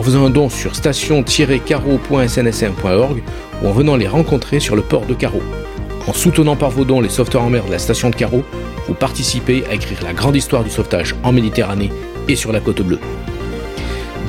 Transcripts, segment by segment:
en faisant un don sur station-carreau.snsm.org ou en venant les rencontrer sur le port de Carreau. En soutenant par vos dons les sauveteurs en mer de la station de Carreau, vous participez à écrire la grande histoire du sauvetage en Méditerranée et sur la côte bleue.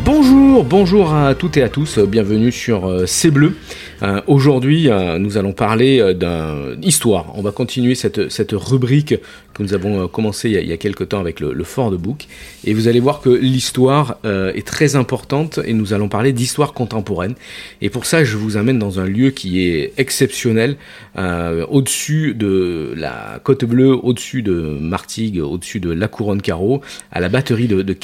Bonjour, bonjour à toutes et à tous, bienvenue sur euh, C'est Bleu. Euh, Aujourd'hui, euh, nous allons parler euh, d'une histoire. On va continuer cette, cette rubrique que nous avons commencé il y a, il quelques temps avec le, le Fort de Bouc. Et vous allez voir que l'histoire est très importante et nous allons parler d'histoire contemporaine. Et pour ça, je vous amène dans un lieu qui est exceptionnel, au-dessus de la Côte Bleue, au-dessus de Martigues, au-dessus de la Couronne Carreau, à la batterie de, de.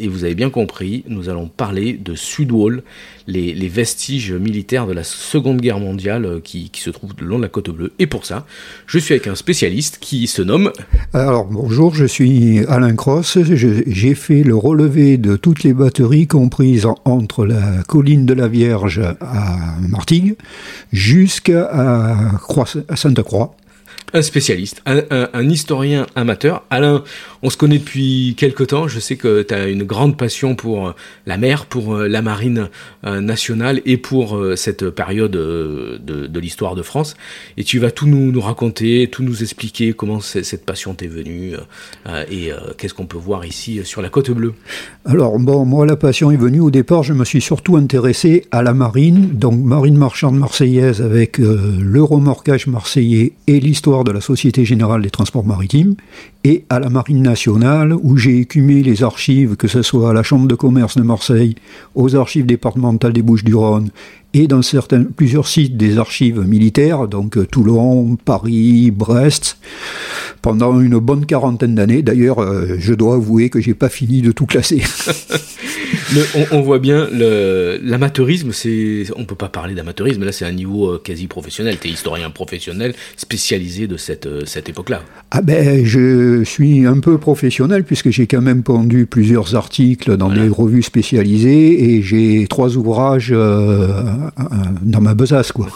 Et vous avez bien compris, nous allons parler de Sudwall, les, vestiges militaires de la Seconde Guerre mondiale euh, qui, se trouvent le long de la Côte Bleue. Et pour ça, je suis avec un spécialiste qui se nomme Alors bonjour, je suis Alain Cross. J'ai fait le relevé de toutes les batteries comprises en- entre la colline de la Vierge à Martigues jusqu'à Sainte-Croix. Un spécialiste, un, historien amateur. Alain, on se connaît depuis quelque temps. Je sais que tu as une grande passion pour euh, la mer, pour euh, la marine euh, nationale et pour cette période de, l'histoire de France. Et tu vas tout nous, raconter, tout nous expliquer comment cette passion t'est venue et qu'est-ce qu'on peut voir ici sur la côte bleue. Alors bon, moi la passion est venue au départ, je me suis surtout intéressé à la marine, donc marine marchande marseillaise avec le remorquage marseillais et l'histoire de la Société Générale des Transports Maritimes, et à la marine nationale où j'ai écumé les archives, que ce soit à la Chambre de commerce de Marseille, aux archives départementales des Bouches-du-Rhône et dans plusieurs sites des archives militaires, donc euh, Toulon, Paris, Brest, pendant une bonne quarantaine d'années. D'ailleurs, euh, je dois avouer que j'ai pas fini de tout classer. Le- on, on voit bien le- l'amateurisme, c'est on peut pas parler d'amateurisme, là c'est un niveau euh, quasi professionnel. Tu es historien professionnel spécialisé de cette, euh, cette époque-là. Ah ben, je suis un peu professionnel puisque j'ai quand même pondu plusieurs articles dans Voilà. des revues spécialisées et j'ai trois ouvrages euh, euh, dans ma besace, quoi.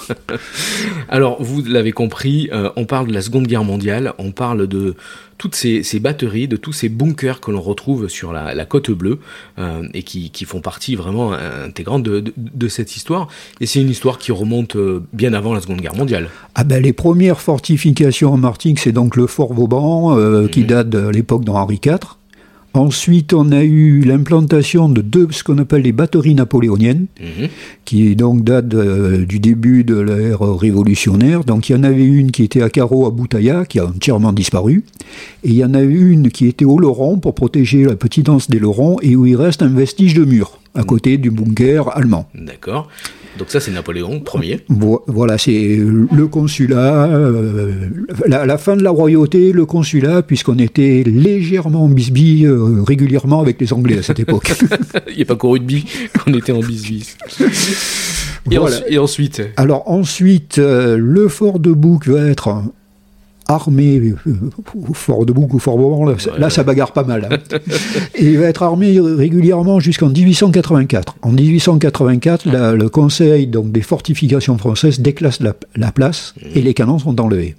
Alors, vous l'avez compris, euh, on parle de la Seconde Guerre mondiale, on parle de toutes ces, ces batteries, de tous ces bunkers que l'on retrouve sur la, la côte bleue euh, et qui, qui font partie vraiment intégrante de, de, de cette histoire. Et c'est une histoire qui remonte euh, bien avant la Seconde Guerre mondiale. Ah ben, les premières fortifications en Martinique, c'est donc le fort Vauban, euh, qui date de l'époque d'Henri IV. Ensuite, on a eu l'implantation de deux, ce qu'on appelle les batteries napoléoniennes, Mhm. qui donc date de- du début de l'ère révolutionnaire. Donc il y en avait une qui était à Carreau à Boutaya, qui a entièrement disparu, et il y en a une qui était au Laurent pour protéger la petite anse des Laurents, et où il reste un vestige de mur à côté du bunker allemand. D'accord. Donc ça, c'est Napoléon Ier. Vo- Voilà, c'est le consulat, euh, la, la fin de la royauté, le consulat, puisqu'on était légèrement en bisbille euh, régulièrement avec les Anglais à cette époque. Il n'y a pas qu'au rugby qu'on était en bis-bis. Et, Voilà. et ensuite? Alors ensuite, euh, le fort de Bouc va être armé, fort de Bouc ou fort Bourbon, là, Ouais, là, ça bagarre pas mal. hein. Et il va être armé régulièrement jusqu'en 1884. En 1884, la- le Conseil donc, des fortifications françaises déclasse la, la place et les canons sont enlevés.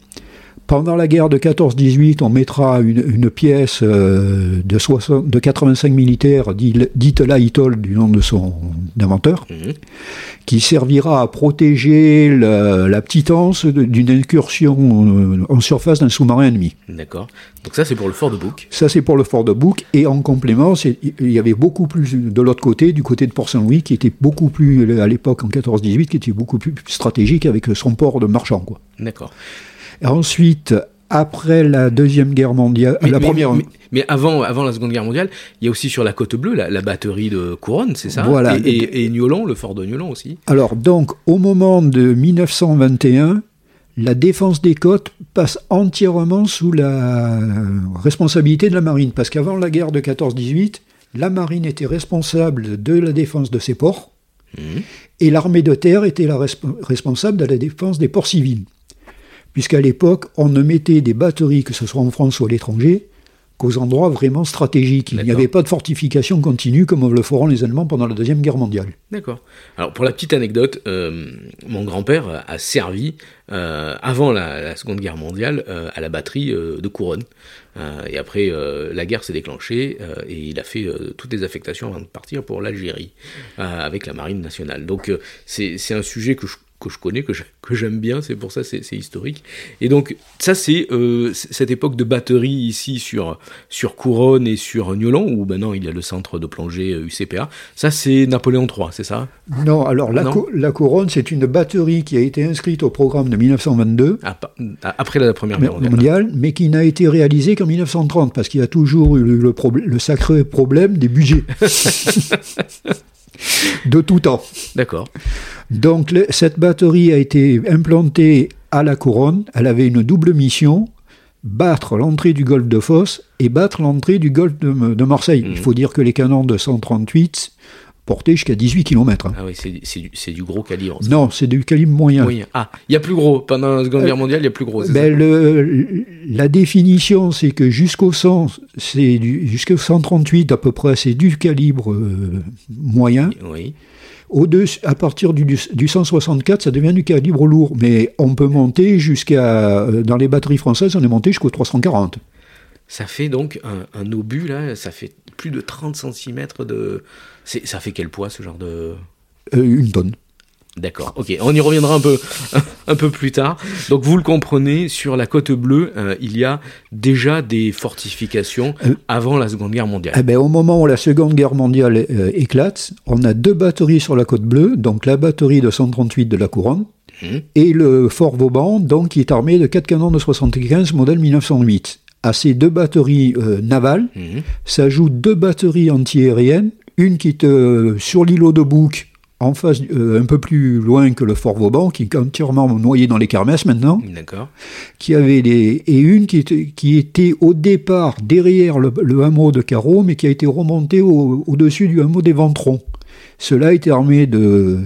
Pendant la guerre de 14-18, on mettra une, une pièce euh, de, 60, de 85 militaires, dite l'Aïtol du nom de son inventeur, Mhm. qui servira à protéger la, la petite anse de- d'une incursion euh, en surface d'un sous-marin ennemi. D'accord. Donc ça, c'est pour le fort de Bouc. Ça, c'est pour le fort de Bouc. Et en complément, il y avait beaucoup plus de l'autre côté, du côté de Port-Saint-Louis, qui était beaucoup plus, à l'époque en 14-18, qui était beaucoup plus stratégique avec son port de marchand. D'accord. Et ensuite, après la Deuxième Guerre mondiale, Mais, la mais- première... mais- mais avant, avant la Seconde Guerre mondiale, il y a aussi sur la côte bleue la, la batterie de Couronne, c'est ça? Voilà. Et, et, et Niolon, le fort de Niolon aussi. Alors, donc, au moment de 1921, la défense des côtes passe entièrement sous la responsabilité de la marine. Parce qu'avant la guerre de 14-18, la marine était responsable de la défense de ses ports. Mhm. et l'armée de terre était la resp- responsable de la défense des ports civils. Puisqu'à l'époque, on ne mettait des batteries, que ce soit en France ou à l'étranger, qu'aux endroits vraiment stratégiques. Il n'y avait pas de fortification continue comme le feront les Allemands pendant la Deuxième Guerre mondiale. D'accord. Alors pour la petite anecdote, euh, mon grand-père a servi euh, avant la, la Seconde Guerre mondiale euh, à la batterie de Couronne. Et après, la guerre s'est déclenchée et il a fait toutes les affectations avant de partir pour l'Algérie avec la marine nationale. Donc c'est un sujet que je que je connais, que que j'aime bien, c'est pour ça c'est c'est historique. Et donc ça c'est euh, cette époque de batterie ici sur sur Couronne et sur Niolon où maintenant il y a le centre de plongée euh, UCPA. Ça c'est Napoléon III, c'est ça? Non, alors la, Non. co- la couronne, c'est une batterie qui a été inscrite au programme de 1922 Ah, ah, Après la Première Guerre mondiale. mais qui n'a été réalisée qu'en 1930, parce qu'il y a toujours eu le sacré problème des budgets. de tout temps. D'accord. Donc le- cette batterie a été implantée à la couronne. Elle avait une double mission battre l'entrée du golfe de Fosse et battre l'entrée du golfe de, de Marseille. Mhm. Il faut dire que les canons de 138 portaient jusqu'à 18 km. Ah oui, c'est du, du gros calibre. ça. Non, c'est du calibre moyen. Oui. Ah, il y a plus gros. Pendant la Seconde Euh, Guerre mondiale, il y a plus gros. Ben, le- la définition, c'est que jusqu'au 100, c'est du- jusqu'au 138 à peu près, c'est du calibre euh, moyen. ça Oui. Au-dessus, à partir du, du 164, ça devient du calibre lourd. Mais on peut monter jusqu'à. euh, Dans les batteries françaises, on est monté jusqu'au 340. Ça fait donc un, un obus, là, ça fait plus de 30 cm de. Ça fait quel poids, ce genre de? Euh, une tonne. D'accord, ok, on y reviendra un peu, un peu plus tard. Donc vous le comprenez, sur la côte bleue, euh, il y a déjà des fortifications Euh. avant la Seconde Guerre mondiale. Eh ben, au moment où la Seconde Guerre mondiale euh, éclate, on a deux batteries sur la côte bleue, donc la batterie de 138 de la Couronne Mhm. et le Fort Vauban, donc qui est armé de quatre canons de 75 modèle 1908. À ces deux batteries navales Mhm. s'ajoutent deux batteries antiaériennes, une qui est sur l'îlot de Bouc, en face, euh, un peu plus loin que le Fort Vauban, qui est entièrement noyé dans les kermesses maintenant, D'accord. qui avait des, et une qui était, qui était au départ derrière le, le hameau de Carreau, mais qui a été remontée au- au-dessus du hameau des Ventrons. Cela était armé de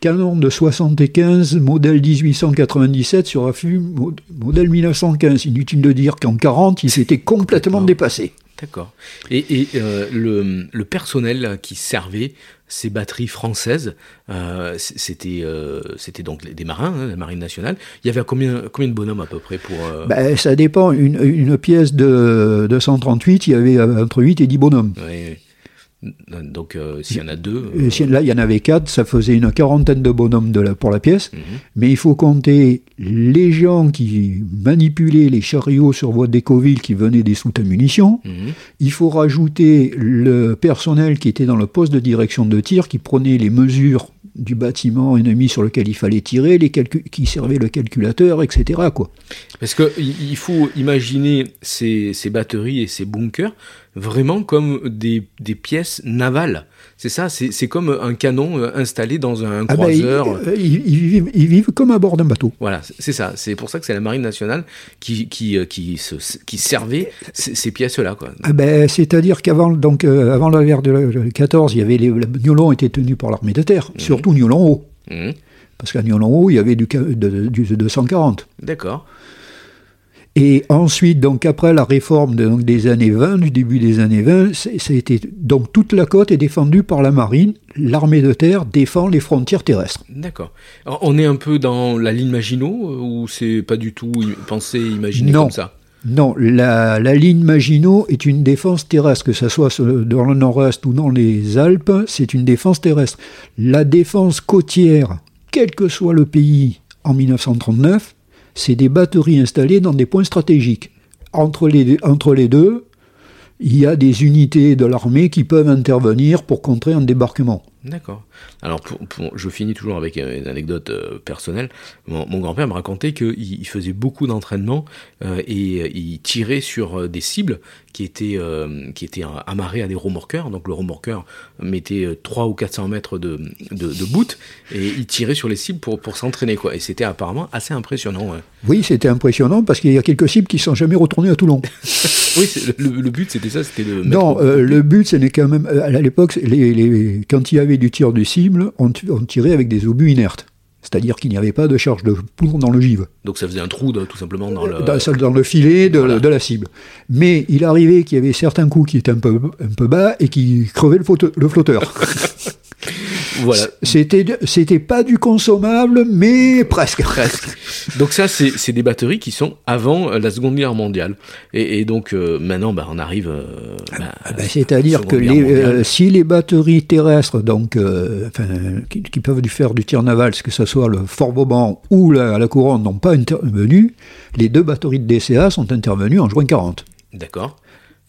canons de 75, modèle 1897 sur affût mo- modèle 1915. Inutile de dire qu'en 40, ils s'étaient complètement dépassés. D'accord. Et, et, euh, le, le personnel qui servait ces batteries françaises, euh, c'était euh, c'était donc des marins, hein, la marine nationale. Il y avait combien, combien de bonhommes à peu près pour... euh, Ben, ça dépend. Une, une pièce de, de 138, il y avait euh, entre 8 et 10 bonhommes. ouais, ouais. Donc euh, s'il y en a deux... Si- Là, il y en avait 4, ça faisait une quarantaine de bonhommes de la- pour la pièce. Mhm. Mais il faut compter les gens qui manipulaient les chariots sur voie d'Écoville qui venaient des soutes à munitions. Mhm. Il faut rajouter le personnel qui était dans le poste de direction de tir, qui prenait les mesures du bâtiment ennemi sur lequel il fallait tirer, les qui servait le calculateur, etc. Quoi. Parce que il il faut imaginer ces, ces batteries et ces bunkers vraiment comme des, des pièces navales. C'est ça, c'est comme un canon euh, installé dans un Ah ben, croiseur. euh, ils- ils vivent, ils vivent comme à bord d'un bateau. Voilà, c'est- ça. C'est pour ça que c'est la marine nationale qui, qui, euh, qui, se, qui servait ces, ces pièces-là. Ah ben, C'est-à-dire qu'avant donc, euh, avant la guerre de la- 14, il y avait les, Niolon était tenu par l'armée de terre, surtout Niolon haut. Mhm. Parce qu'à Niolon haut, il y avait du, ca- de, du 240. D'accord. Et ensuite, donc après la réforme de- donc, des années 20, du début des années 20, c'est- ça a été, donc toute la côte est défendue par la marine. L'armée de terre défend les frontières terrestres. D'accord. On est un peu dans la ligne Maginot euh, ou c'est pas du tout pensé, imaginé Non. comme ça? Non, la, la ligne Maginot est une défense terrestre, que ce soit dans le nord-est ou dans les Alpes, c'est une défense terrestre. La défense côtière, quel que soit le pays en 1939, c'est des batteries installées dans des points stratégiques. Entre les, deux, il y a des unités de l'armée qui peuvent intervenir pour contrer un débarquement. D'accord. Alors, pour, pour- je finis toujours avec euh, une anecdote euh, personnelle. Mon, mon grand-père me racontait qu'il il faisait beaucoup d'entraînement euh, et il tirait sur des cibles qui étaient, euh, qui étaient amarrées à des remorqueurs. Donc, le remorqueur mettait euh, 300 ou 400 mètres de, de, de bout et il tirait sur les cibles pour, pour s'entraîner. quoi. Et c'était apparemment assez impressionnant. ouais. Oui, c'était impressionnant parce qu'il y a quelques cibles qui ne sont jamais retournées à Toulon. Oui, le, le but c'était ça, c'était de. Non, le but, ce n'est quand même. À l'époque, les- les- quand il y avait du tir du cible, on, on tirait avec des obus inertes. C'est-à-dire qu'il n'y avait pas de charge de poudre dans l'ogive, Donc ça faisait un trou de- tout simplement dans le. dans, dans le filet de, voilà. de la cible. Mais il arrivait qu'il y avait certains coups qui étaient un peu, un peu bas et qui crevaient le flotteur. Voilà. C'était c'était pas du consommable, mais presque. Presque. Donc ça, c'est c'est des batteries qui sont avant euh, la Seconde Guerre mondiale. Et, et donc euh, maintenant, bah, on arrive. euh, bah, Ah ben, C'est-à-dire que les, euh, si les batteries terrestres, donc, enfin, qui, qui peuvent du faire du tir naval, que ce soit le Fort Vauban ou la, la Couronne, n'ont pas intervenu, les deux batteries de DCA sont intervenues en juin 40. D'accord.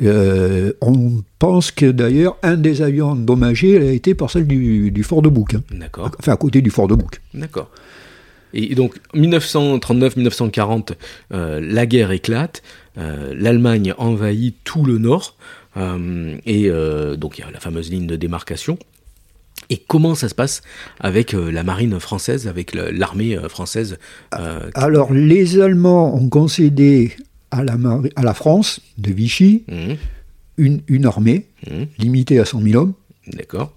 Euh, on pense que d'ailleurs, un des avions endommagés a été par celle du, du Fort de Bouc, hein. D'accord. enfin à côté du Fort de Bouc. D'accord. Et donc, 1939-1940, euh, la guerre éclate, euh, l'Allemagne envahit tout le nord, et donc il y a la fameuse ligne de démarcation. Et comment ça se passe avec la marine française, avec l'armée française euh, Alors, les Allemands ont concédé à la, mari- à la France de Vichy hum, une, une armée hum, limitée à 100 000 hommes. D'accord.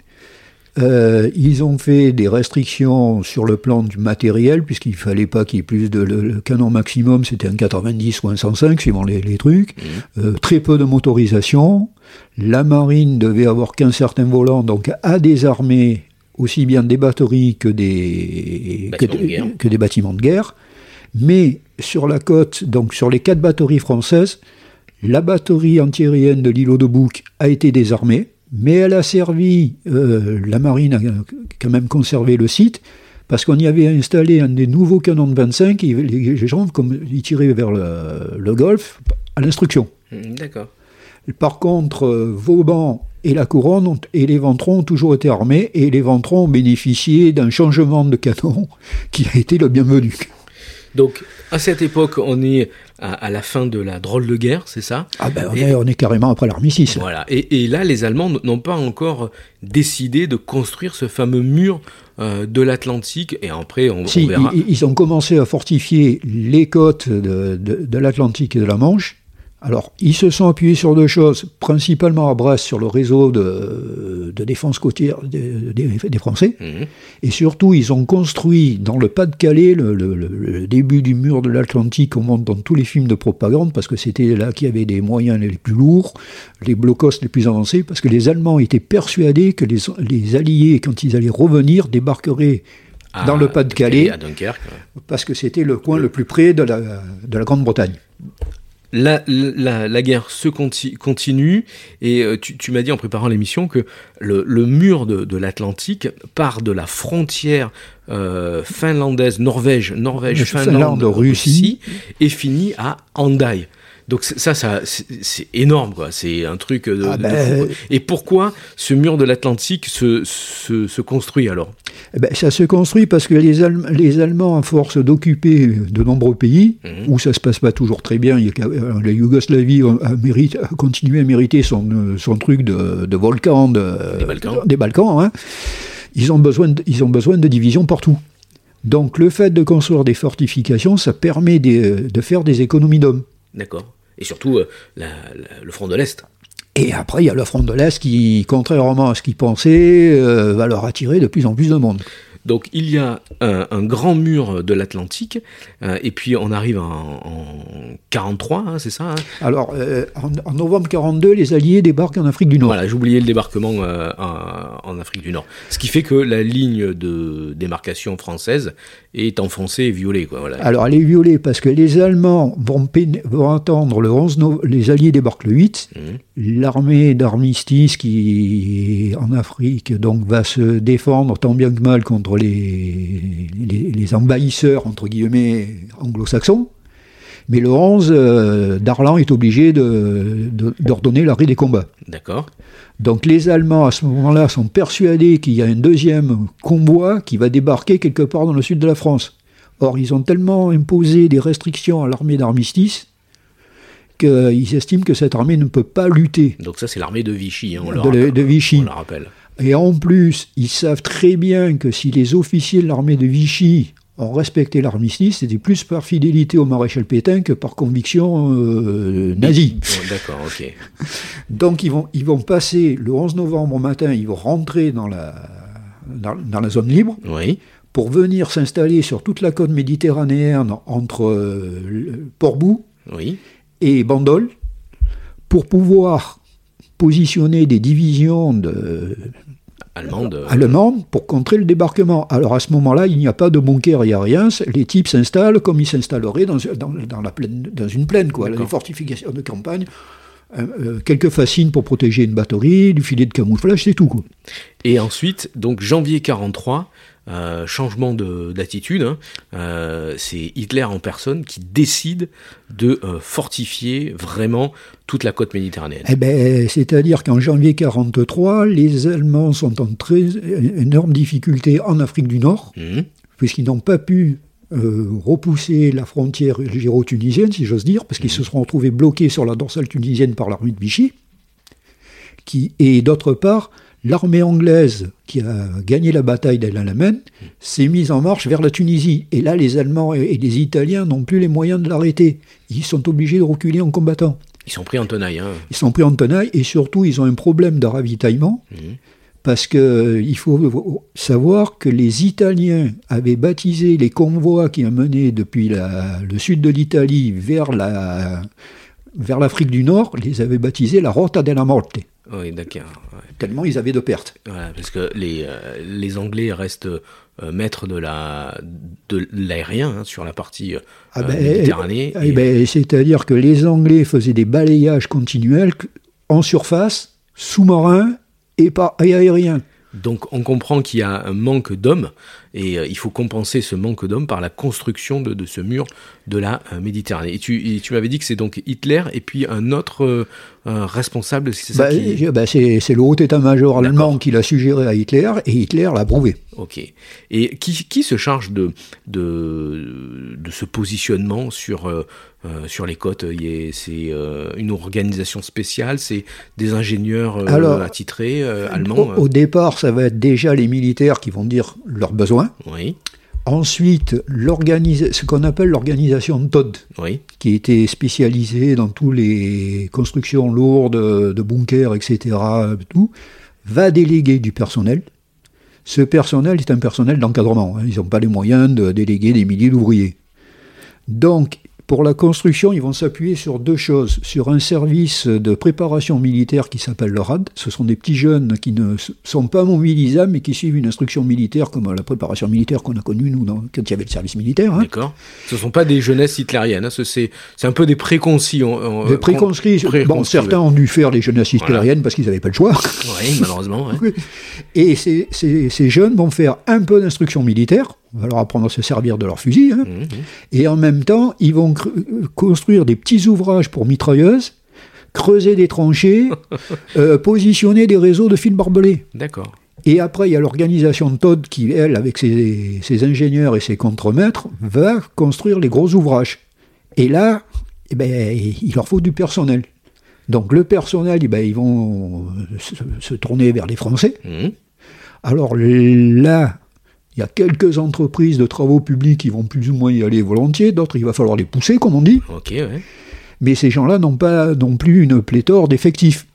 Euh, ils ont fait des restrictions sur le plan du matériel, puisqu'il fallait pas qu'il y ait plus de. Le, le canon maximum, c'était un 90 ou un 105, suivant les, les trucs. Euh, très peu de motorisation. La marine devait avoir qu'un certain volant, donc à des armées, aussi bien des batteries que des, de que des bâtiments de guerre. Mais sur la côte, donc sur les quatre batteries françaises, la batterie antiaérienne de l'îlot de Bouc a été désarmée, mais elle a servi, euh, la marine a quand même conservé le site, parce qu'on y avait installé un des nouveaux canons de 25, et les gens, comme ils tiraient vers le, le golfe, à l'instruction. Hum, D'accord. Par contre, euh, Vauban et la couronne ont- et les ventrons ont toujours été armés, et les ventrons ont bénéficié d'un changement de canon qui a été le bienvenu. Donc, à cette époque, on est à, à la fin de la drôle de guerre, c'est ça? Ah ben, on, Et- est, on est carrément après l'armistice. Voilà. Et, et là, les Allemands n'ont pas encore décidé de construire ce fameux mur euh, de l'Atlantique. Et après, on, Si, on verra. ils, ils ont commencé à fortifier les côtes de, de- de l'Atlantique et de la Manche. Alors, ils se sont appuyés sur deux choses, principalement à Brest, sur le réseau de, de défense côtière des, des- des Français, Mhm. et surtout, ils ont construit dans le Pas-de-Calais le, le- le- le début du mur de l'Atlantique, on monte dans tous les films de propagande, parce que c'était là qu'il y avait des moyens les plus lourds, les blocos les plus avancés, parce que les Allemands étaient persuadés que les, les Alliés, quand ils allaient revenir, débarqueraient À- dans le Pas-de-Calais, À Dunkerque. parce que c'était le coin le plus près de la, de la Grande-Bretagne. La, la, la guerre se conti- continue et euh, tu, tu m'as dit en préparant l'émission que le, le mur de, de l'Atlantique part de la frontière euh, finlandaise, Norvège, Norvège, Finlande, Finlande, Russie. Russie et finit à Hendaye. Donc ça, ça c'est énorme quoi. C'est un truc de, Ah ben. Et pourquoi ce mur de l'Atlantique se, se, se construit alors? Eh ben, ça se construit parce que les, Allem- les Allemands, à force d'occuper de nombreux pays, Mhm. où ça se passe pas toujours très bien, il y a qu'à- euh, la Yougoslavie a, a mérite- a continué à mériter son, euh, son truc de, de volcan de- Des Balkans. des Balkans, hein. ils, ont besoin de, ils ont besoin de divisions partout. Donc le fait de construire des fortifications, ça permet des- de faire des économies d'hommes. D'accord. Et surtout euh, le front de l'Est. Et après, il y a le front de l'Est qui, contrairement à ce qu'ils pensaient, euh, va leur attirer de plus en plus de monde. Donc il y a un, un grand mur de l'Atlantique, euh, et puis on arrive en, en 43, hein, c'est ça hein Alors, euh, en, en novembre 42, les Alliés débarquent en Afrique du Nord. Voilà, j'oubliais le débarquement euh, en, en Afrique du Nord. Ce qui fait que la ligne de démarcation française est enfoncée et violée. Quoi, voilà. Alors, elle est violée parce que les Allemands vont, vont attendre le 11 novembre, les Alliés débarquent le 8, Mhm. l'armée d'armistice qui, en Afrique, donc, va se défendre tant bien que mal contre les, les, les envahisseurs, entre guillemets, anglo-saxons. Mais le 11, euh, Darlan est obligé de- de- d'ordonner l'arrêt des combats. D'accord. Donc les Allemands, à ce moment-là, sont persuadés qu'il y a un deuxième convoi qui va débarquer quelque part dans le sud de la France. Or, ils ont tellement imposé des restrictions à l'armée d'armistice qu'ils estiment que cette armée ne peut pas lutter. Donc ça, c'est l'armée de Vichy. hein, on, De le- rappelle, de Vichy. on le rappelle. Et en plus, ils savent très bien que si les officiers de l'armée de Vichy ont respecté l'armistice, c'était plus par fidélité au maréchal Pétain que par conviction euh, nazie. D'accord, ok. Donc ils vont, ils vont passer le 11 novembre au matin, ils vont rentrer dans la, dans, dans la zone libre Oui. pour venir s'installer sur toute la côte méditerranéenne entre euh, Portbou Oui. et Bandol pour pouvoir positionner des divisions de, Allemande. euh, allemandes pour contrer le débarquement. Alors à ce moment-là, il n'y a pas de bunker, il n'y a rien. Les types s'installent comme ils s'installeraient dans, dans, dans la plaine, dans une plaine, quoi. Les fortifications de campagne, euh, euh, quelques fascines pour protéger une batterie, du filet de camouflage, c'est tout. Quoi. Et ensuite, donc janvier 43, euh, changement de- d'attitude. hein. Euh, c'est Hitler en personne qui décide de euh, fortifier vraiment toute la côte méditerranéenne. Eh ben, c'est-à-dire qu'en janvier 43, les Allemands sont en très énorme difficulté en Afrique du Nord, Mhm. puisqu'ils n'ont pas pu euh, repousser la frontière algéro-tunisienne, si j'ose dire, parce qu'ils se seront retrouvés bloqués sur la dorsale tunisienne par l'armée de Vichy. Qui, et d'autre part, l'armée anglaise, qui a gagné la bataille d'El Alamein, s'est mise en marche vers la Tunisie. Et là, les Allemands et les Italiens n'ont plus les moyens de l'arrêter. Ils sont obligés de reculer en combattant. Ils sont pris en tenaille. Hein. Ils sont pris en tenaille et surtout ils ont un problème de ravitaillement Mhm. parce que euh, il faut savoir que les Italiens avaient baptisé les convois qui amenaient depuis la- le sud de l'Italie vers la vers l'Afrique du Nord, les avaient baptisés la Rota della Morte, Oui, d'accord. ouais. tellement ils avaient de pertes. Voilà, parce que les, euh, les Anglais restent euh, maîtres de la de l'aérien hein, sur la partie euh, Ah ben, Méditerranée. Eh et- ben, C'est-à-dire que les Anglais faisaient des balayages continuels en surface, sous-marins et, par- et aériens. Donc on comprend qu'il y a un manque d'hommes et euh, il faut compenser ce manque d'hommes par la construction de, de ce mur de la euh, Méditerranée. Et tu, et tu m'avais dit que c'est donc Hitler et puis un autre euh, un responsable, c'est ça Bah, qui... bah, c'est le haut état-major allemand qui l'a suggéré à Hitler et Hitler l'a approuvé. Ok. Et qui, qui se charge de, de, de ce positionnement sur, euh, sur les côtes? C'est euh, une organisation spéciale C'est des ingénieurs euh, Alors, attitrés allemands Au, au départ, ça va être déjà les militaires qui vont dire leurs besoins. Oui, Ensuite, ce qu'on appelle l'organisation TOD, oui, qui était spécialisée dans toutes les constructions lourdes de bunkers, etc., tout, va déléguer du personnel. Ce personnel est un personnel d'encadrement. hein. Ils n'ont pas les moyens de déléguer des milliers d'ouvriers. Donc, pour la construction, ils vont s'appuyer sur deux choses. Sur un service de préparation militaire qui s'appelle le RAD. Ce sont des petits jeunes qui ne sont pas mobilisables, mais qui suivent une instruction militaire, comme la préparation militaire qu'on a connue, nous, dans- quand il y avait le service militaire. hein. d'accord. Ce ne sont pas des jeunesses hitlériennes, hein, ce- c'est un peu des préconcis. on- on- Des préconscrits. con- Bon, préconcis, certains ont dû faire les jeunesses Voilà. hitlériennes parce qu'ils n'avaient pas le choix. Oui, malheureusement. ouais. Et ces, ces- ces jeunes vont faire un peu d'instruction militaire, on va leur apprendre à se servir de leur fusil, hein, Mhm. et en même temps, ils vont construire des petits ouvrages pour mitrailleuses, creuser des tranchées, euh, positionner des réseaux de fils barbelés. D'accord. Et après, il y a l'organisation de Todd qui, elle, avec ses, ses ingénieurs et ses contremaîtres, va construire les gros ouvrages. Et là, eh ben, il leur faut du personnel. Donc le personnel, eh ben, ils vont se, se tourner vers les Français. Mhm. Alors là, il y a quelques entreprises de travaux publics qui vont plus ou moins y aller volontiers, d'autres il va falloir les pousser, comme on dit, ouais. mais ces gens-là n'ont pas non plus une pléthore d'effectifs.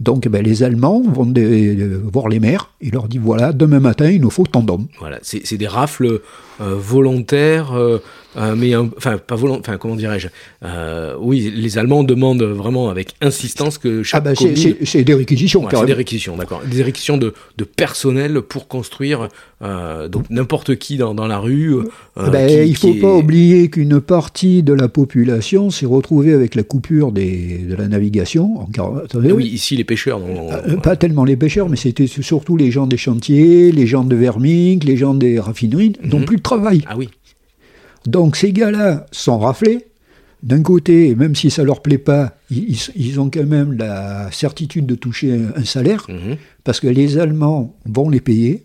Donc ben, les Allemands vont des- de- voir les maires, ils leur disent voilà, demain matin, il nous faut tant d'hommes. Voilà, c'est c'est des rafles euh, volontaires, euh, euh, mais un- enfin pas volontaires, enfin comment dirais-je euh, Oui, les Allemands demandent vraiment avec insistance que Ah chaque c'est- commune- c'est des réquisitions, Ouais, c'est des réquisitions, d'accord. Des réquisitions de, de personnel pour construire euh, donc n'importe qui dans, dans la rue. euh, Ben, qui- il faut qui pas oublier qu'une partie de la population s'est retrouvée avec la coupure des, de la navigation. En, attendez, Ah oui, ici les pêcheurs. non, Euh, pas tellement les pêcheurs, mais c'était surtout les gens des chantiers, les gens de Vermink, les gens des raffineries, n'ont Mhm. plus de travail. Ah oui, Donc ces gars-là sont raflés. D'un côté, même si ça leur plaît pas, ils, ont quand même la certitude de toucher un, un salaire, mhm. parce que les Allemands vont les payer.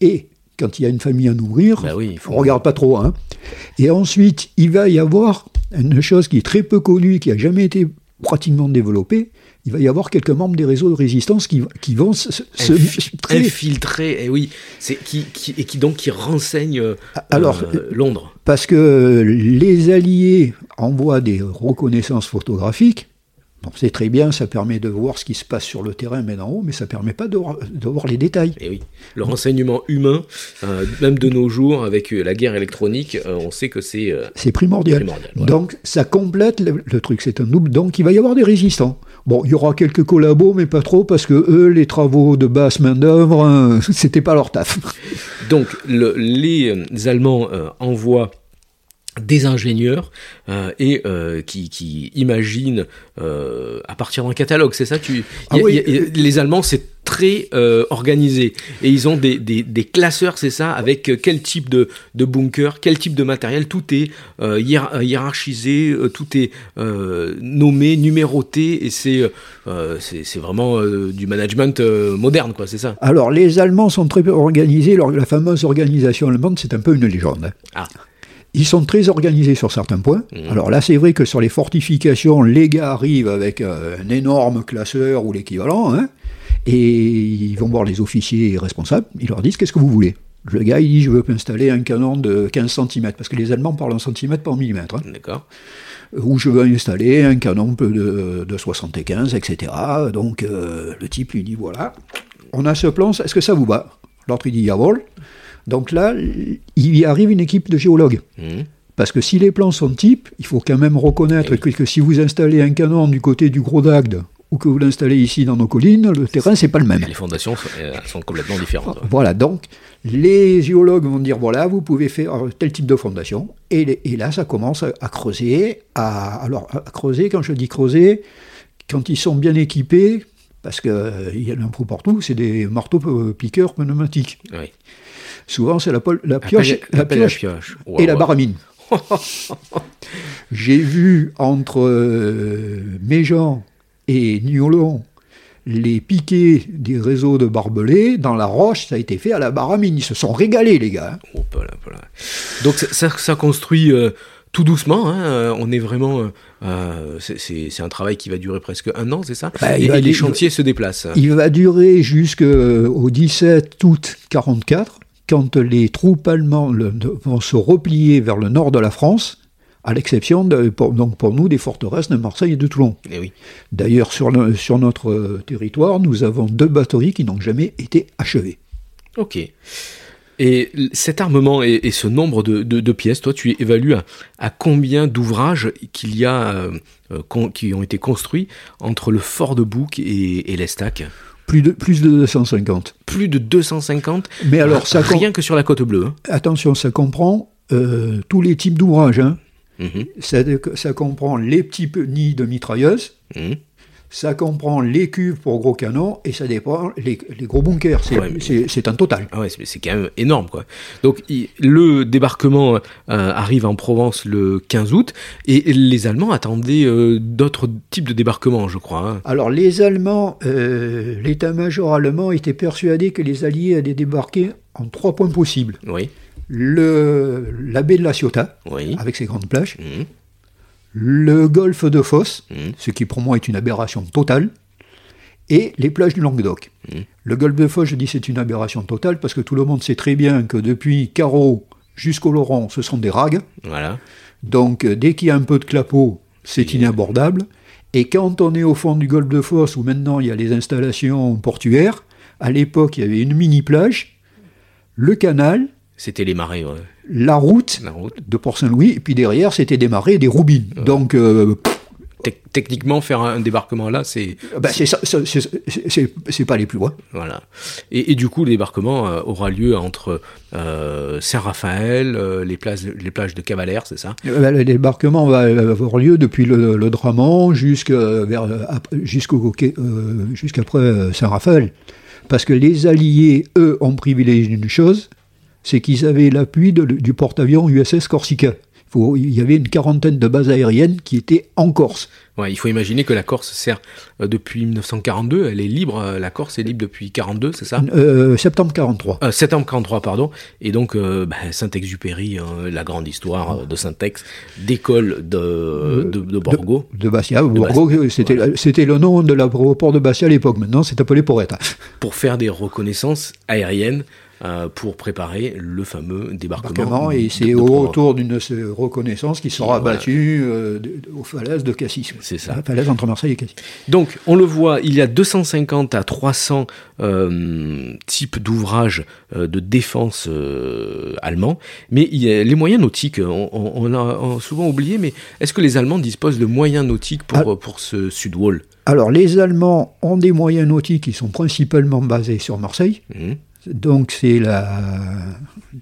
Et quand il y a une famille à nourrir, Bah oui, il faut- on regarde pas trop. Hein. Et ensuite, il va y avoir une chose qui est très peu connue, qui a jamais été pratiquement développée. Il va y avoir quelques membres des réseaux de résistance qui, qui vont se, se- se- Infi- très- infiltrés, et oui, c'est qui, qui- et qui donc qui renseignent euh, Alors, euh, Londres. Parce que les Alliés envoient des reconnaissances photographiques. Bon, c'est très bien, ça permet de voir ce qui se passe sur le terrain, mais d'en haut, mais ça permet pas de voir, de voir les détails. Et oui, le renseignement humain, euh, même de nos jours, avec euh, la guerre électronique, euh, on sait que c'est euh, C'est primordial. primordial. voilà. Donc, ça complète le, le truc, c'est un double. Donc, il va y avoir des résistants. Bon, il y aura quelques collabos, mais pas trop, parce que eux, les travaux de basse main-d'œuvre, hein, c'était pas leur taf. Donc, le- les Allemands envoient des ingénieurs euh, et euh, qui, qui imaginent euh, à partir d'un catalogue, c'est ça tu, Ah y a- oui. y a- y a- Les Allemands, c'est très organisé et ils ont des, des, des classeurs, c'est ça, avec quel type de, de bunker, quel type de matériel, tout est hiér- hiérarchisé, tout est nommé, numéroté et c'est vraiment du management moderne, quoi, c'est ça Alors, les Allemands sont très organisés. La fameuse organisation allemande, c'est un peu une légende. hein. Ah. Ils sont très organisés sur certains points. Mhm. Alors là, c'est vrai que sur les fortifications, les gars arrivent avec euh, un énorme classeur ou l'équivalent, hein, et ils vont voir les officiers responsables. Ils leur disent Qu'est-ce que vous voulez? Le gars, il dit Je veux installer un canon de 15 cm, parce que les Allemands parlent en centimètres par millimètre. hein. D'accord Ou je veux installer un canon de, de 75, etc. Donc euh, le type lui dit Voilà, on a ce plan, est-ce que ça vous va? L'autre il dit Jawohl. Donc là, il y arrive une équipe de géologues. Mhm. Parce que si les plans sont types, il faut quand même reconnaître Eh oui. que, que si vous installez un canon du côté du Gros d'Agde ou que vous l'installez ici dans nos collines, le terrain, c'est pas le même. Les fondations sont, euh, sont complètement différentes. ouais. Voilà, donc les géologues vont dire voilà, vous pouvez faire tel type de fondation. Et, les- et là, ça commence à, à creuser. À, alors, à creuser, quand je dis creuser, quand ils sont bien équipés, parce qu'il y en a un peu partout, c'est des marteaux euh, piqueurs pneumatiques. Oui. Souvent, c'est la, la pioche, Appelle- la appelle pioche Wow, et la baramine. J'ai vu entre euh, Méjean et Niolon les piquets des réseaux de barbelés dans la roche, ça a été fait à la baramine. Ils se sont régalés, les gars. Oh, pas là, pas là. Donc ça, ça, ça construit euh, tout doucement. hein, euh, on est vraiment. euh, c'est- un travail qui va durer presque un an, c'est ça? Bah, Et, les chantiers se déplacent. Il va durer jusqu'au 17 août 44, quand les troupes allemandes le- vont se replier vers le nord de la France, à l'exception, pour, donc pour nous, des forteresses de Marseille et de Toulon. Eh oui. D'ailleurs, sur, le- sur notre euh, territoire, nous avons deux batteries qui n'ont jamais été achevées. Ok. Et cet armement et, et ce nombre de, de- de pièces, toi, tu évalues à, à combien d'ouvrages qu'il y a euh, euh, con- qui ont été construits entre le fort de Bouc et, et l'Estac? Plus de, plus de 250. Plus de 250, Mais alors, ça, rien que sur la côte bleue. hein. attention, ça comprend euh, tous les types d'ouvrages. hein. Mhm, Ça, ça comprend les petits pe- nids de mitrailleuses, mhm. Ça comprend les cuves pour gros canons, et ça dépend les, les gros bunkers. C'est Ouais, un total. Ah ouais, c'est quand même énorme, quoi. Donc, il- le débarquement euh, arrive en Provence le 15 août, et les Allemands attendaient euh, d'autres types de débarquements, je crois. hein. Alors, les Allemands, euh, l'état-major allemand était persuadé que les Alliés allaient débarquer en trois points possibles. Oui, Le, la baie de la Ciotat, oui. avec ses grandes plages, Mhm, le golfe de Fosse, mhm. ce qui pour moi est une aberration totale, et les plages du Languedoc. Mhm. Le golfe de Fosse, je dis c'est une aberration totale parce que tout le monde sait très bien que depuis Carreau jusqu'au Laurent, ce sont des rags. Voilà. Donc euh, dès qu'il y a un peu de clapot, c'est inabordable. Et quand on est au fond du golfe de Fosse, où maintenant il y a les installations portuaires, à l'époque il y avait une mini-plage, le canal, C'était les marées, ouais. la route La route. de Port-Saint-Louis, et puis derrière c'était des marais et des roubines. Donc euh, Tec- techniquement, faire un débarquement là, c'est c'est ça- c'est- pas aller plus loin. Voilà. Et, et du coup, le débarquement euh, aura lieu entre euh, Saint-Raphaël, les, plages, les plages de Cavalère, c'est ça? Ben, Le débarquement va avoir lieu depuis le, le Dramont jusqu'après Saint-Raphaël. Parce que les Alliés, eux, ont privilégié une chose, c'est qu'ils avaient l'appui du porte-avions USS Corsica. Il faut- il y avait une quarantaine de bases aériennes qui étaient en Corse. Ouais, il faut imaginer que la Corse sert euh, depuis 1942, elle est libre, euh, la Corse est libre depuis 42, c'est ça? Euh, septembre 43. Euh, septembre 43, pardon. Et donc, bah, Saint-Exupéry, hein, la grande histoire de Saint-Ex, d'école de, de, de Borgo. De Bastia. Borgo, c'était le nom de l'aéroport de Bastia à l'époque. Maintenant, c'est appelé Porretta. pour faire des reconnaissances aériennes euh, pour préparer le fameux débarquement. Et c'est au retour d'une reconnaissance qui sera voilà. battue euh, aux falaises de Cassis. C'est ça. La falaise entre Marseille et Cassis. Donc, on le voit, il y a 250 à 300 euh, types d'ouvrages euh, de défense allemands, mais il y a les moyens nautiques, on, on- on- souvent oublié, mais est-ce que les Allemands disposent de moyens nautiques pour, Ah. pour ce Sud-Wall Alors, les Allemands ont des moyens nautiques qui sont principalement basés sur Marseille. Mhm. Donc, c'est la,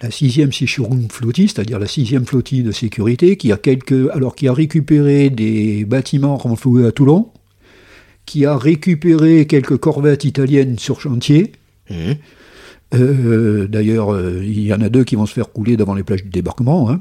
la 6e Sicherungsflottille, c'est-à-dire la 6e flottille de sécurité, qui a, quelques, alors, qui a récupéré des bâtiments renfloués à Toulon, qui a récupéré quelques corvettes italiennes sur chantier. Mhm. Euh, D'ailleurs, euh, il y en a deux qui vont se faire couler devant les plages du débarquement. hein.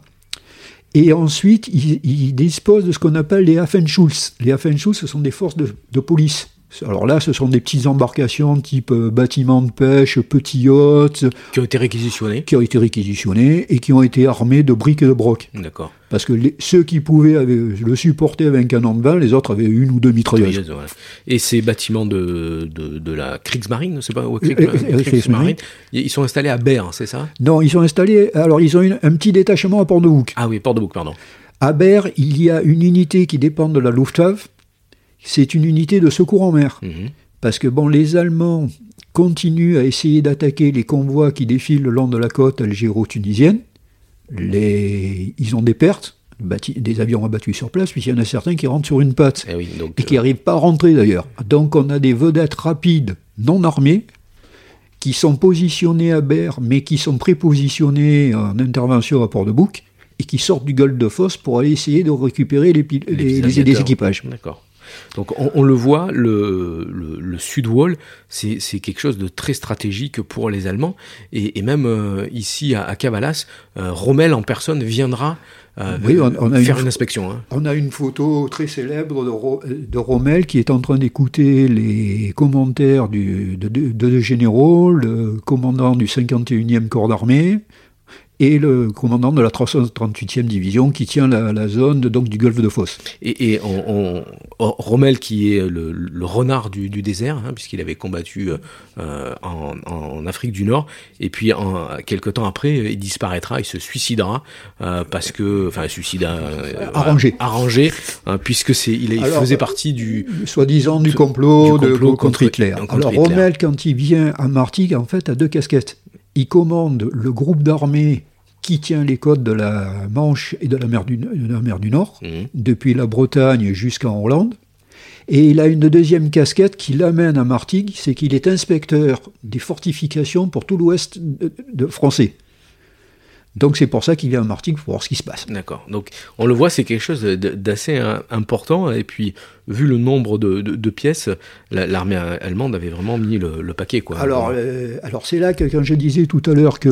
Et ensuite, ils, ils disposent de ce qu'on appelle les Hafenschutz. Les Hafenschutz, ce sont des forces de, de police. Alors là, ce sont des petites embarcations type euh, bâtiments de pêche, petits yachts, Qui ont été réquisitionnés qui ont été réquisitionnés et qui ont été armés de briques et de brocs. D'accord. Parce que les- ceux qui pouvaient avaient- le supporter avec un canon de vin, les autres avaient une ou deux mitrailleuses. Et ces bâtiments de, de, de la Kriegsmarine, c'est pas ouais, Euh, Krieg- euh, Kriegsmarine, Kriegsmarine. ils sont installés à Berne, c'est ça? Non, ils sont installés. Alors, ils ont une- un petit détachement à Port-de-Bouc. Ah oui, Port-de-Bouc, pardon. À Berre, il y a une unité qui dépend de la Luftwaffe. C'est une unité de secours en mer. Mhm. Parce que bon, les Allemands continuent à essayer d'attaquer les convois qui défilent le long de la côte algéro-tunisienne. Les... Ils ont des pertes, des avions abattus sur place, puisqu'il y en a certains qui rentrent sur une patte Eh oui, donc, et qui euh, n'arrivent pas à rentrer d'ailleurs. Donc on a des vedettes rapides non armées qui sont positionnées à Berre, mais qui sont prépositionnées en intervention à Port-de-Bouc et qui sortent du golfe de Fosse pour aller essayer de récupérer les, les- équipages. D'accord. Donc on, on le voit, le, le, le Sud-Wall, c'est quelque chose de très stratégique pour les Allemands. Et, et même euh, ici à, à euh, Rommel en personne viendra euh, Oui, on- on a faire une- une inspection. hein. On a une photo très célèbre de, Ro- de Rommel qui est en train d'écouter les commentaires du, de de- de deux généraux, le commandant du 51e corps d'armée et le commandant de la 338e division qui tient la, la zone de- donc, du golfe de Fosse. Et, et on, on- oh, Rommel, qui est le, le renard du, du désert, hein, puisqu'il avait combattu euh, en, en Afrique du Nord, et puis en, quelques temps après, il disparaîtra, il se suicidera, euh, parce que, enfin, suicide euh, Arrangé. arrangé, hein, puisque c'est, il, est- il Alors, faisait partie du, Soi-disant du Du complot, de- contre, contre- Hitler. contre Alors Hitler. Rommel, quand il vient à Martigues, en fait, a deux casquettes. Il commande le groupe d'armées qui tient les côtes de la Manche et de la mer du, de la mer du Nord, Mhm. depuis la Bretagne jusqu'en Hollande. Et il a une deuxième casquette qui l'amène à Martigues, c'est qu'il est inspecteur des fortifications pour tout l'ouest de- de- français. Donc c'est pour ça qu'il vient à Martigues pour voir ce qui se passe. D'accord. Donc, on le voit, c'est quelque chose d'assez important. Et puis, vu le nombre de, de- de pièces, la- l'armée allemande avait vraiment mis le, le paquet, quoi. Alors, euh, alors c'est là que quand je disais tout à l'heure que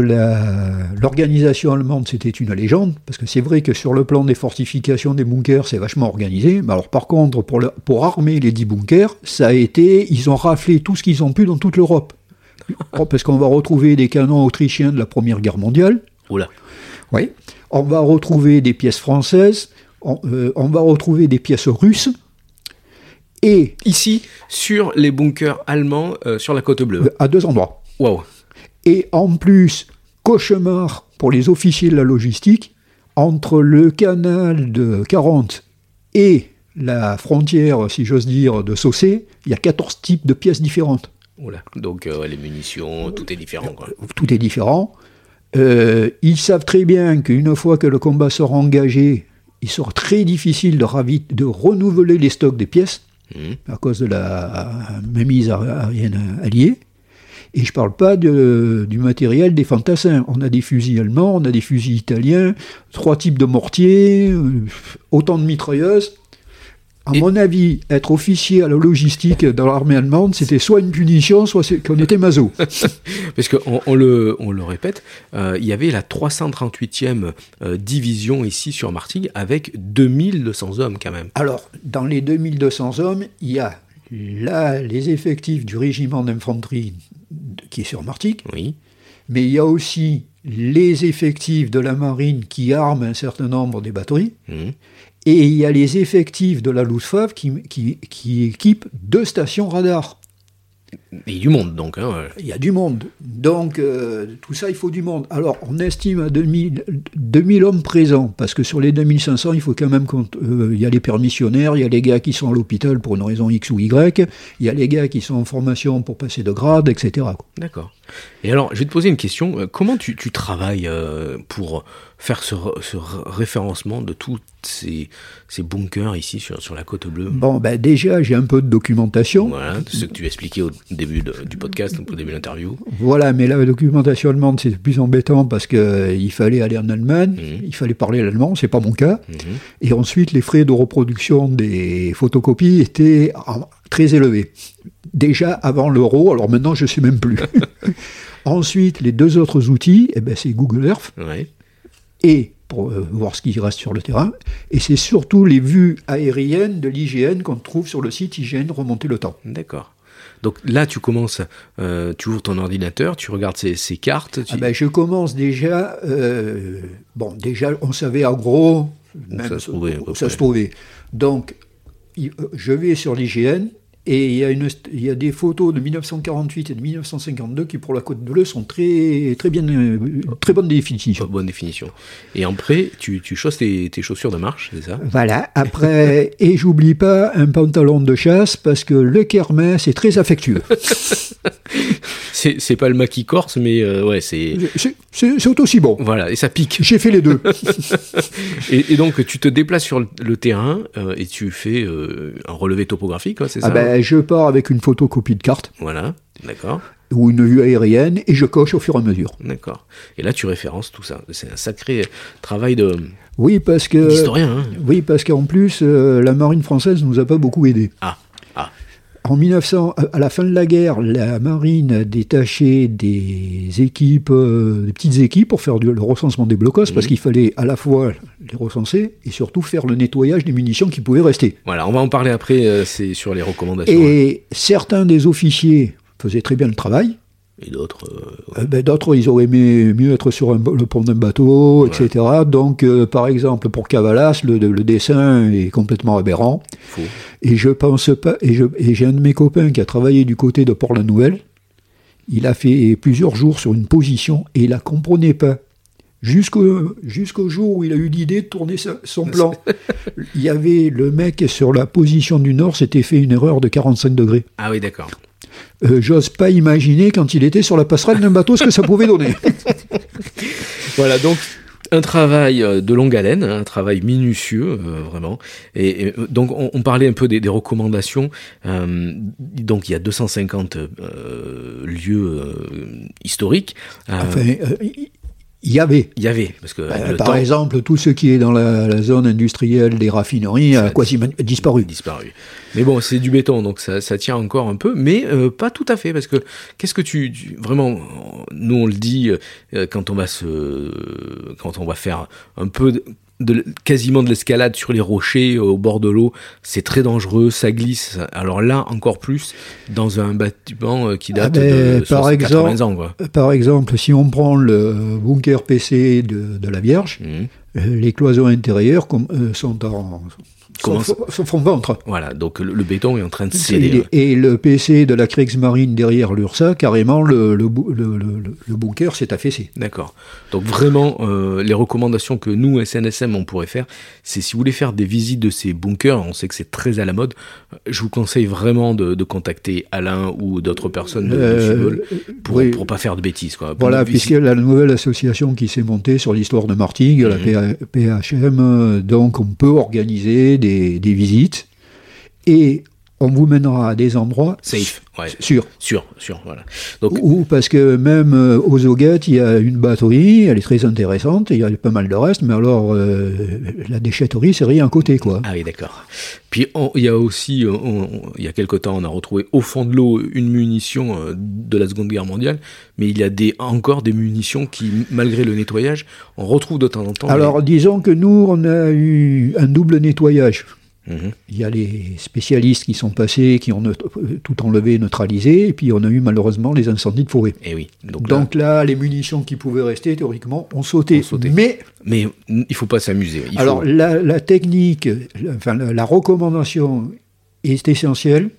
l'organisation allemande c'était une légende, parce que c'est vrai que sur le plan des fortifications, des bunkers, c'est vachement organisé. Mais alors par contre, pour, le- pour armer les 10 bunkers, ça a été, ils ont raflé tout ce qu'ils ont pu dans toute l'Europe. Parce qu'on va retrouver des canons autrichiens de la Première Guerre mondiale. Oula. Oui. On va retrouver des pièces françaises. On, euh, on va retrouver des pièces russes. Et Ici, sur les bunkers allemands, euh, sur la côte bleue. euh, à deux endroits. Waouh. Et en plus, cauchemar pour les officiers de la logistique, entre le canal de 40 et la frontière, si j'ose dire, de Saucé, il y a 14 types de pièces différentes. Oula. Donc euh, les munitions, tout est différent. Quoi. Tout est différent. Euh, ils savent très bien qu'une fois que le combat sera engagé, il sera très difficile de, renouveler les stocks des pièces Mhm. à cause de la mainmise aérienne alliée. Et je ne parle pas de- du matériel des fantassins. On a des fusils allemands, on a des fusils italiens, trois types de mortiers, euh, autant de mitrailleuses. À Et- mon avis, être officier à la logistique dans l'armée allemande, c'était soit une punition, soit qu'on était maso. Parce qu'on on le, on le répète, euh, il y avait la 338e euh, division ici sur Martigues avec 2200 hommes quand même. Alors, dans les 2200 hommes, il y a là les effectifs du régiment d'infanterie qui est sur Martigues, Oui. mais il y a aussi les effectifs de la marine qui arment un certain nombre des batteries, Mhm. Et il y a les effectifs de la Luftwaffe qui, qui, qui équipent deux stations radar. Et du monde donc. Hein, ouais. Il y a du monde. Donc, euh, tout ça, il faut du monde. Alors, on estime à 2000, 2000 hommes présents, parce que sur les 2500, il faut quand même compte. euh, il y a les permissionnaires, il y a les gars qui sont à l'hôpital pour une raison X ou Y, il y a les gars qui sont en formation pour passer de grade, etc. D'accord. Et alors, je vais te poser une question. Euh, Comment tu, tu travailles euh, pour faire ce, re- ce re- référencement de tous ces, ces bunkers ici sur, sur la côte bleue Bon, ben déjà, j'ai un peu de documentation. Voilà, ce que tu expliquais au début de- du podcast, au début de l'interview. Voilà, mais la documentation allemande, c'est plus embêtant parce qu'il fallait aller en Allemagne, Mhm. il fallait parler l'allemand, c'est pas mon cas. Mhm. Et ensuite, les frais de reproduction des photocopies étaient en- très élevés. Déjà avant l'euro, alors maintenant je ne sais même plus. ensuite, les deux autres outils, eh ben, c'est Google Earth Ouais. Et pour euh, voir ce qui reste sur le terrain, et c'est surtout les vues aériennes de l'IGN qu'on trouve sur le site IGN Remonter le temps. D'accord. Donc là, tu commences, euh, tu ouvres ton ordinateur, tu regardes ces, ces cartes. tu- Ah ben, je commence déjà. euh, bon, déjà, on savait en gros. même ça se trouvait, ça se trouvait. Donc, je vais sur l'IGN et il y, a une, il y a des photos de 1948 et de 1952 qui, pour la Côte Bleue, sont très, très, bien, euh, très bonne définition. Bonne définition. Et après, tu, tu chausses tes, tes chaussures de marche, c'est ça? Voilà, après, et j'oublie pas un pantalon de chasse parce que le kermès est très affectueux. C'est pas le maquis corse, mais euh, ouais, c'est. C'est- aussi bon. Voilà, et ça pique. J'ai fait les deux. Et, et donc, tu te déplaces sur le, le terrain euh, et tu fais euh, un relevé topographique, quoi, c'est ça? Ah ben, je pars avec une photocopie de carte Voilà, d'accord, ou une vue aérienne et je coche au fur et à mesure. d'accord. Et là, tu références tout ça. C'est un sacré travail de Oui, parce que. d'historien. Hein Oui, parce qu'en plus, euh, la marine française nous a pas beaucoup aidés. ah, ah, En 1900, à la fin de la guerre, la marine a détaché des équipes, euh, des petites équipes pour faire du- le recensement des blocos, parce qu'il fallait à la fois les recenser et surtout faire le nettoyage des munitions qui pouvaient rester. voilà, on va en parler après. euh, c'est sur les recommandations. hein. Et certains des officiers faisaient très bien le travail. Et d'autres. euh, Euh, ben, D'autres, ils auraient aimé mieux être sur un le pont d'un bateau, etc. Donc, euh, par exemple, pour Cavalas, le, le dessin est complètement aberrant. faux. Et je pense pas. Et je- et j'ai un de mes copains qui a travaillé du côté de Port-la-Nouvelle. Il a fait plusieurs jours sur une position et il la comprenait pas. Jusqu'au jusqu'au jour où il a eu l'idée de tourner sa- son plan. Il y avait le mec sur la position du nord, s'était fait une erreur de 45 degrés. Ah oui, d'accord. Euh, J'ose pas imaginer quand il était sur la passerelle d'un bateau ce que ça pouvait donner. Voilà, donc un travail euh, de longue haleine, un travail minutieux, euh, vraiment. Et, et, donc on, on parlait un peu des, des recommandations. Euh, donc il y a 250 euh, lieux historiques. Enfin, y avait. il y avait, parce que Euh, le par temps exemple, tout ce qui est dans la, la zone industrielle des raffineries a Ça- quasiment disparu. disparu. Mais bon, c'est du béton, donc ça, ça tient encore un peu, mais euh, pas tout à fait, parce que qu'est-ce que tu, tu- vraiment, nous on le dit euh, quand on va se, quand on va faire un peu de, de- quasiment de l'escalade sur les rochers au bord de l'eau, c'est très dangereux, ça glisse. Alors là, encore plus dans un bâtiment euh, qui Ah date ben, de par 60, 80 exemple- ans, quoi. Euh, Par exemple, si on prend le bunker PC de, de la Vierge, euh, les cloisons intérieures euh, sont en, commence. Son, son fond ventre. Voilà, donc le, le béton est en train de céder. Et, et le PC de la Kriegsmarine derrière l'URSA, carrément, le, le, bunker s'est affaissé. D'accord. Donc vraiment, euh, les recommandations que nous, SNSM, on pourrait faire, c'est si vous voulez faire des visites de ces bunkers, on sait que c'est très à la mode, je vous conseille vraiment de, de contacter Alain ou d'autres personnes de, Euh, pour, oui. pour pas faire de bêtises. Quoi. Voilà, puisque la nouvelle association qui s'est montée sur l'histoire de Martigues, la PHM, euh, donc on peut organiser des, visites. Et on vous mènera à des endroits Safe, ouais. sûrs. Sûr, sûr, voilà. Donc, Ou parce que même euh, aux Auguettes, il y a une batterie, elle est très intéressante, il y a pas mal de reste, mais alors euh, la déchetterie, c'est rien à côté, quoi. ah oui, d'accord. Puis il y a aussi, on- on- il y a quelque temps, on a retrouvé au fond de l'eau une munition euh, de la Seconde Guerre mondiale, mais il y a des, encore des munitions qui, malgré le nettoyage, on retrouve de temps en temps. Alors disons que nous, on a eu un double nettoyage. Il y a les spécialistes qui sont passés, qui ont neut- tout enlevé, neutralisé, et puis on a eu malheureusement les incendies de forêt. Eh oui. Donc, là- Donc là, les munitions qui pouvaient rester, théoriquement, ont sauté. Ont sauté. Mais mais il faut pas s'amuser. Alors faut- la, la technique, la- enfin la, la recommandation est essentielle.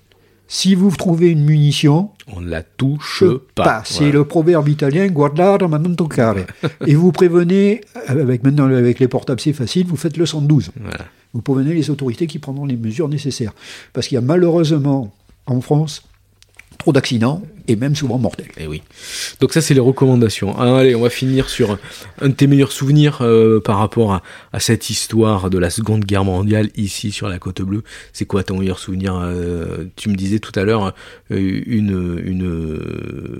Si vous trouvez une munition, on ne la touche pas. pas. C'est Voilà. le proverbe italien guardare ma non toccare. Et vous prévenez, avec maintenant avec les portables c'est facile, vous faites le 112. Voilà. Vous prévenez les autorités qui prendront les mesures nécessaires. Parce qu'il y a malheureusement en France trop d'accidents et même souvent mortels. Eh oui. Donc ça, c'est les recommandations. Ah, allez, on va finir sur un de tes meilleurs souvenirs euh, par rapport à, à cette histoire de la Seconde Guerre mondiale ici sur la Côte Bleue. C'est quoi ton meilleur souvenir euh, Tu me disais tout à l'heure euh, une, une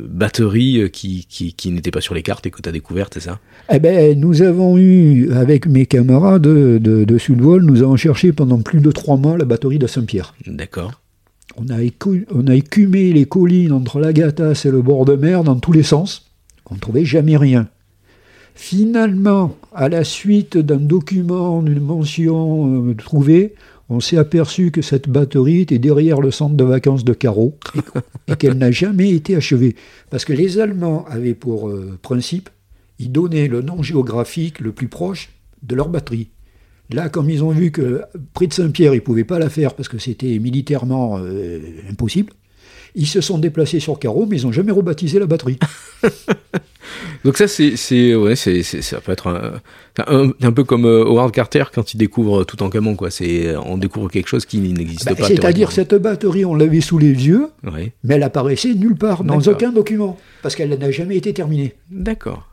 batterie qui, qui, qui n'était pas sur les cartes et que tu as découverte, c'est ça? Eh ben, nous avons eu, avec mes camarades de, de, de Sudwall, nous avons cherché pendant plus de trois mois la batterie de Saint-Pierre. D'accord. On a, écumé les collines entre l'Agatas et le bord de mer dans tous les sens. On ne trouvait jamais rien. Finalement, à la suite d'un document, d'une mention euh, trouvée, on s'est aperçu que cette batterie était derrière le centre de vacances de Carreau et, et qu'elle n'a jamais été achevée. Parce que les Allemands avaient pour euh, principe, ils donnaient le nom géographique le plus proche de leur batterie. Là, comme ils ont vu que près de Saint-Pierre, ils ne pouvaient pas la faire parce que c'était militairement euh, impossible, ils se sont déplacés sur Carreau, mais ils n'ont jamais rebaptisé la batterie. Donc ça, c'est, c'est, ouais, c'est, c'est- ça peut être un, un, un peu comme euh, Howard Carter quand il découvre tout en camon, quoi. C'est, on découvre quelque chose qui n'existe Bah, pas. C'est-à-dire, cette batterie, on l'avait sous les yeux, mais elle apparaissait nulle part, dans D'accord. aucun document, parce qu'elle n'a jamais été terminée. D'accord.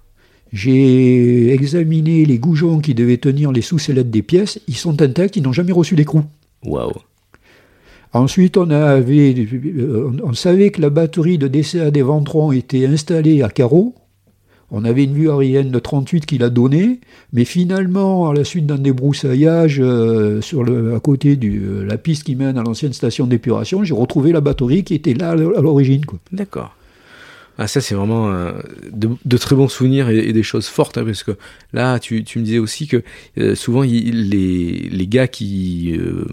J'ai examiné les goujons qui devaient tenir les sous-sellettes des pièces, ils sont intacts, ils n'ont jamais reçu d'écrou. Waouh. Ensuite, on, avait, euh, on- savait que la batterie de DCA des Ventrons était installée à Carreau. On avait une vue aérienne de 38 qui l'a donnée, mais finalement, à la suite d'un débroussaillage euh, sur le, à côté de la piste qui mène à l'ancienne station d'épuration, j'ai retrouvé la batterie qui était là à l'origine. D'accord. Ah, ça, c'est vraiment euh, de, de très bons souvenirs et, et des choses fortes, hein, parce que là, tu, tu me disais aussi que euh, souvent, il- les, les gars qui euh,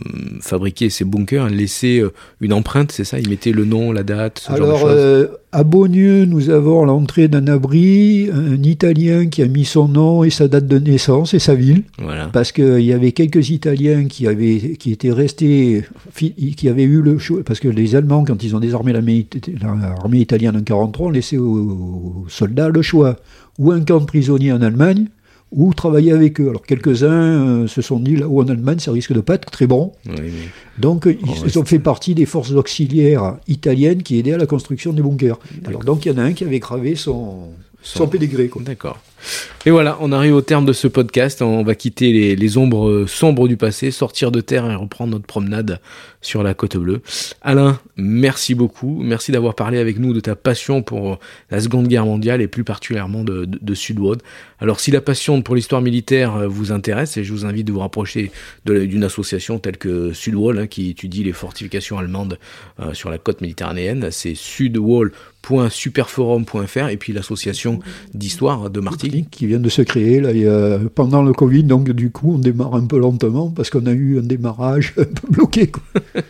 fabriquaient ces bunkers laissaient une empreinte, c'est ça? Ils mettaient le nom, la date, ce genre de à Beaunieu, nous avons à l'entrée d'un abri un Italien qui a mis son nom et sa date de naissance et sa ville. Voilà. parce qu'il y avait quelques Italiens qui, avaient, qui étaient restés, qui avaient eu le choix, parce que les Allemands, quand ils ont désarmé l'armée it- l'armée italienne en 1943, ont laissé aux, aux soldats le choix, ou un camp de prisonniers en Allemagne, ou travailler avec eux. Alors quelques-uns euh, se sont dit, là-haut en Allemagne, ça risque de pas être très bon. Oui, oui. Donc ils, On ils ont fait partie des forces auxiliaires italiennes qui aidaient à la construction des bunkers. Alors donc il y en a un qui avait gravé son, son, Son- pédigré. D'accord. Et voilà, on arrive au terme de ce podcast. On va quitter les, ombres sombres du passé, sortir de terre et reprendre notre promenade sur la côte bleue. Alain, merci beaucoup. Merci d'avoir parlé avec nous de ta passion pour la Seconde Guerre mondiale et plus particulièrement de, de. Alors, si la passion pour l'histoire militaire euh, vous intéresse, et je vous invite de vous rapprocher d'une association telle que Sudwall, hein, qui étudie les fortifications allemandes euh, sur la côte méditerranéenne, c'est sudwall.superforum.fr et puis l'association d'histoire de Martigues qui vient de se créer là, pendant le Covid. Donc, du coup, on démarre un peu lentement parce qu'on a eu un démarrage un peu bloqué. quoi.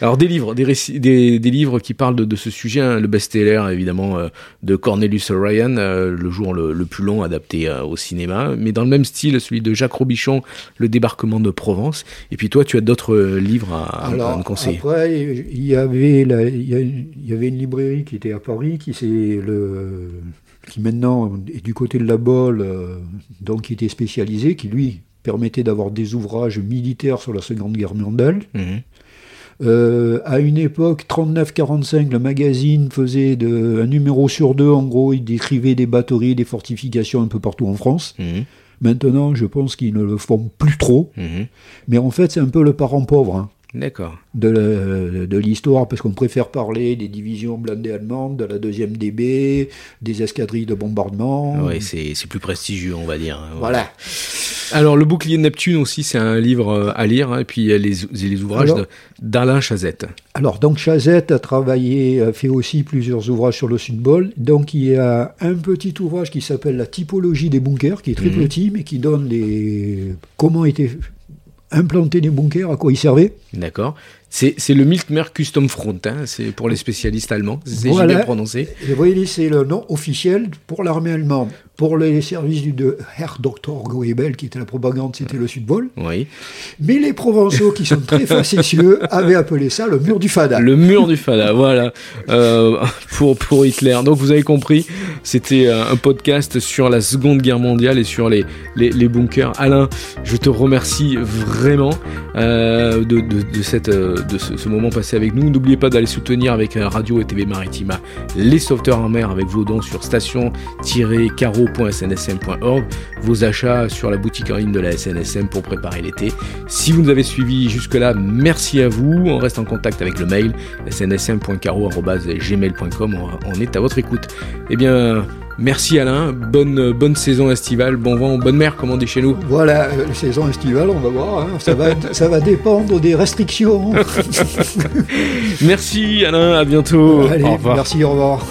Alors des livres, des, des, des livres qui parlent de, de ce sujet, hein, le best-seller évidemment euh, de Cornelius Ryan, euh, le jour le, le plus long adapté euh, au cinéma, mais dans le même style, celui de Jacques Robichon, Le débarquement de Provence. Et puis toi, tu as d'autres livres à, à me conseiller. après, il y, avait la- il y a- il y avait une librairie qui était à Paris, qui, c'est le, qui maintenant est du côté de la Bolle, euh, donc qui était spécialisé, qui lui permettait d'avoir des ouvrages militaires sur la Seconde Guerre mondiale. Mhm. Euh, à une époque, 39-45, le magazine faisait de, un numéro sur deux, en gros, il décrivait des batteries, des fortifications un peu partout en France. Mhm. Maintenant, je pense qu'ils ne le font plus trop, Mhm. mais en fait, c'est un peu le parent pauvre hein, D'accord. de, de l'histoire, parce qu'on préfère parler des divisions blindées allemandes, de la deuxième DB, des escadrilles de bombardement. Ouais, c'est c'est plus prestigieux, on va dire. hein. Voilà. Alors, Le bouclier de Neptune aussi, c'est un livre euh, à lire, hein, et puis il y a les, les ouvrages Alors- de- d'Alain Chazette. Alors, donc, Chazette a travaillé, a fait aussi plusieurs ouvrages sur le Sud-Bol. Donc, il y a un petit ouvrage qui s'appelle La typologie des bunkers, qui est très Mhm. petit, mais qui donne les... comment étaient implantés les bunkers, à quoi ils servaient. D'accord. C'est c'est le Miltmer Custom Front, hein, c'est pour les spécialistes allemands. C'est Voilà. bien prononcé. Et vous voyez, c'est le nom officiel pour l'armée allemande. Pour les services du de Herr Dr. Goebel, qui était la propagande, c'était le Sud-Bol. Oui. Mais les Provençaux, qui sont très facétieux, avaient appelé ça le mur du Fada. Le mur du Fada, voilà, euh, pour, pour Hitler. Donc vous avez compris, c'était euh, un podcast sur la Seconde Guerre mondiale et sur les, les, les bunkers. Alain, je te remercie vraiment euh, de, de, de, cette, de ce, ce moment passé avec nous. N'oubliez pas d'aller soutenir avec Radio et TV Maritima les sauveteurs en mer avec vos dons sur station-caro.snsm.org, vos achats sur la boutique en ligne de la SNSM pour préparer l'été. Si vous nous avez suivis jusque-là, merci à vous. On reste en contact avec le mail snsm.caro.gmail.com. On est à votre écoute. Eh bien, merci Alain. Bonne, bonne saison estivale. Bon vent, bonne mer, comme on dit chez nous. Voilà, euh, saison estivale, on va voir. hein. Ça, va, ça va dépendre des restrictions. Merci Alain, à bientôt. Allez, Au revoir. merci, au revoir.